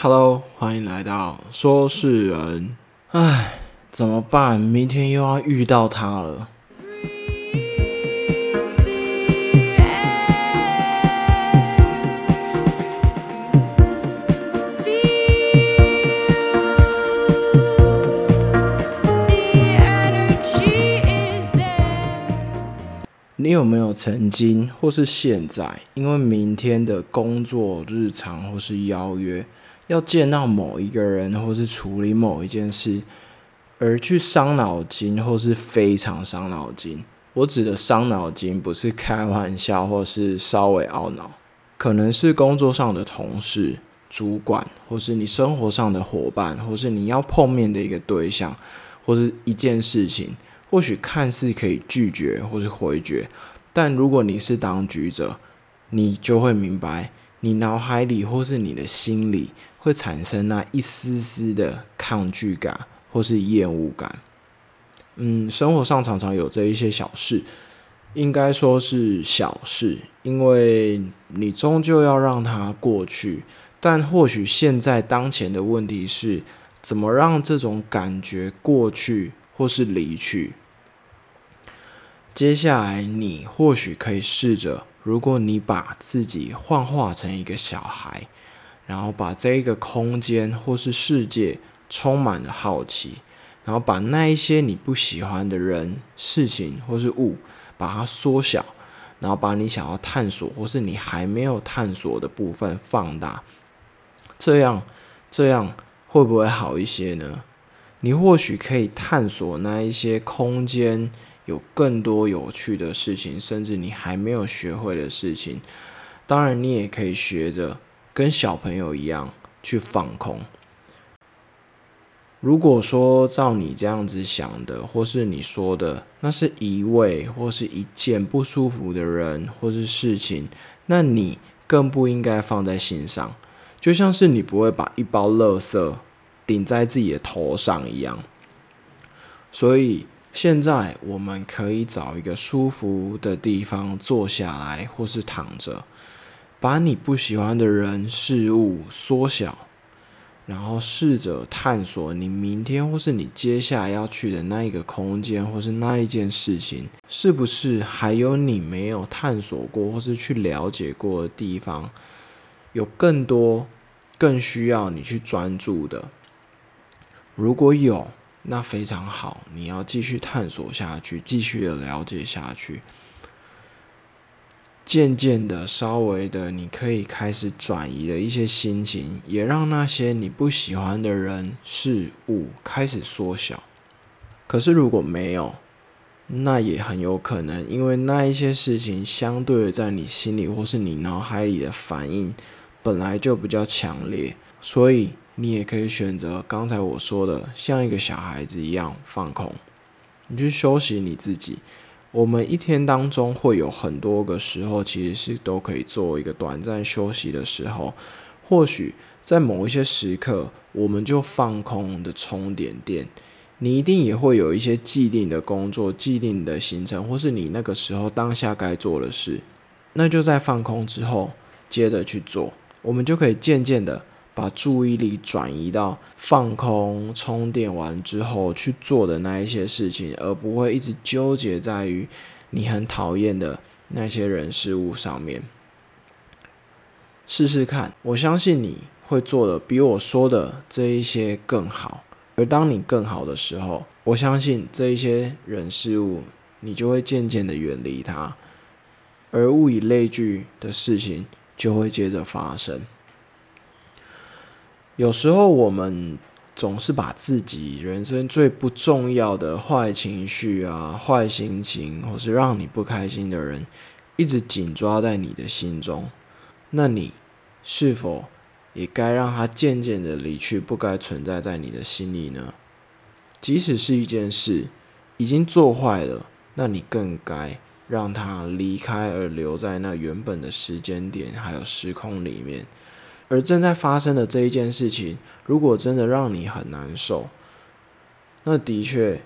Hello，欢迎来到说事人。唉，怎么办？明天又要遇到他了。你有没有曾经或是现在，因为明天的工作日常或是邀约，要见到某一个人或是处理某一件事，而去伤脑筋或是非常伤脑筋？我指的伤脑筋不是开玩笑或是稍微懊恼，可能是工作上的同事、主管，或是你生活上的伙伴，或是你要碰面的一个对象，或是一件事情。或许看似可以拒绝或是回绝，但如果你是当局者，你就会明白，你脑海里或是你的心里会产生那一丝丝的抗拒感或是厌恶感。嗯，生活上常常有这一些小事，应该说是小事，因为你终究要让它过去。但或许现在当前的问题是，怎么让这种感觉过去？或是离去。接下来，你或许可以试着，如果你把自己幻化成一个小孩，然后把这一个空间或是世界充满了好奇，然后把那一些你不喜欢的人、事情或是物，把它缩小，然后把你想要探索或是你还没有探索的部分放大，这样，这样会不会好一些呢？你或许可以探索那一些空间，有更多有趣的事情，甚至你还没有学会的事情。当然，你也可以学着跟小朋友一样去放空。如果说照你这样子想的，或是你说的，那是一位或是一件不舒服的人或是事情，那你更不应该放在心上。就像是你不会把一包垃圾。顶在自己的头上一样，所以现在我们可以找一个舒服的地方坐下来，或是躺着，把你不喜欢的人事物缩小，然后试着探索你明天或是你接下来要去的那一个空间，或是那一件事情，是不是还有你没有探索过或是去了解过的地方，有更多更需要你去专注的。如果有，那非常好，你要继续探索下去，继续的了解下去。渐渐的，稍微的，你可以开始转移的一些心情，也让那些你不喜欢的人事物开始缩小。可是如果没有，那也很有可能，因为那一些事情相对的在你心里或是你脑海里的反应本来就比较强烈，所以。你也可以选择刚才我说的，像一个小孩子一样放空，你去休息你自己。我们一天当中会有很多个时候，其实是都可以做一个短暂休息的时候。或许在某一些时刻，我们就放空的充点电。你一定也会有一些既定的工作、既定的行程，或是你那个时候当下该做的事，那就在放空之后接着去做。我们就可以渐渐的。把注意力转移到放空、充电完之后去做的那一些事情，而不会一直纠结在于你很讨厌的那些人事物上面。试试看，我相信你会做的比我说的这一些更好。而当你更好的时候，我相信这一些人事物，你就会渐渐的远离它，而物以类聚的事情就会接着发生。有时候我们总是把自己人生最不重要的坏情绪啊、坏心情，或是让你不开心的人，一直紧抓在你的心中。那你是否也该让他渐渐的离去，不该存在在你的心里呢？即使是一件事已经做坏了，那你更该让他离开，而留在那原本的时间点还有时空里面。而正在发生的这一件事情，如果真的让你很难受，那的确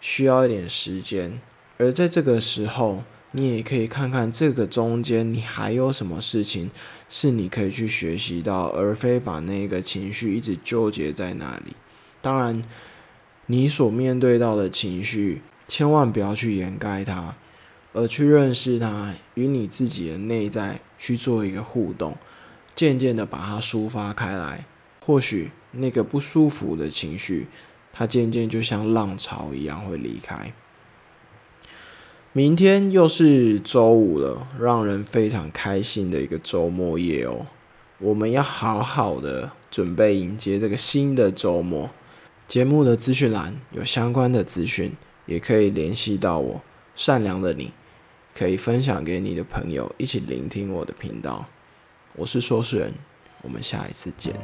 需要一点时间。而在这个时候，你也可以看看这个中间你还有什么事情是你可以去学习到，而非把那个情绪一直纠结在那里。当然，你所面对到的情绪，千万不要去掩盖它，而去认识它，与你自己的内在去做一个互动，渐渐的把它抒发开来。或许那个不舒服的情绪，它渐渐就像浪潮一样会离开。明天又是周五了，让人非常开心的一个周末夜哦。我们要好好的准备迎接这个新的周末。节目的资讯栏有相关的资讯，也可以联系到我。善良的你，可以分享给你的朋友，一起聆听我的频道。我是说事人，我们下一次见。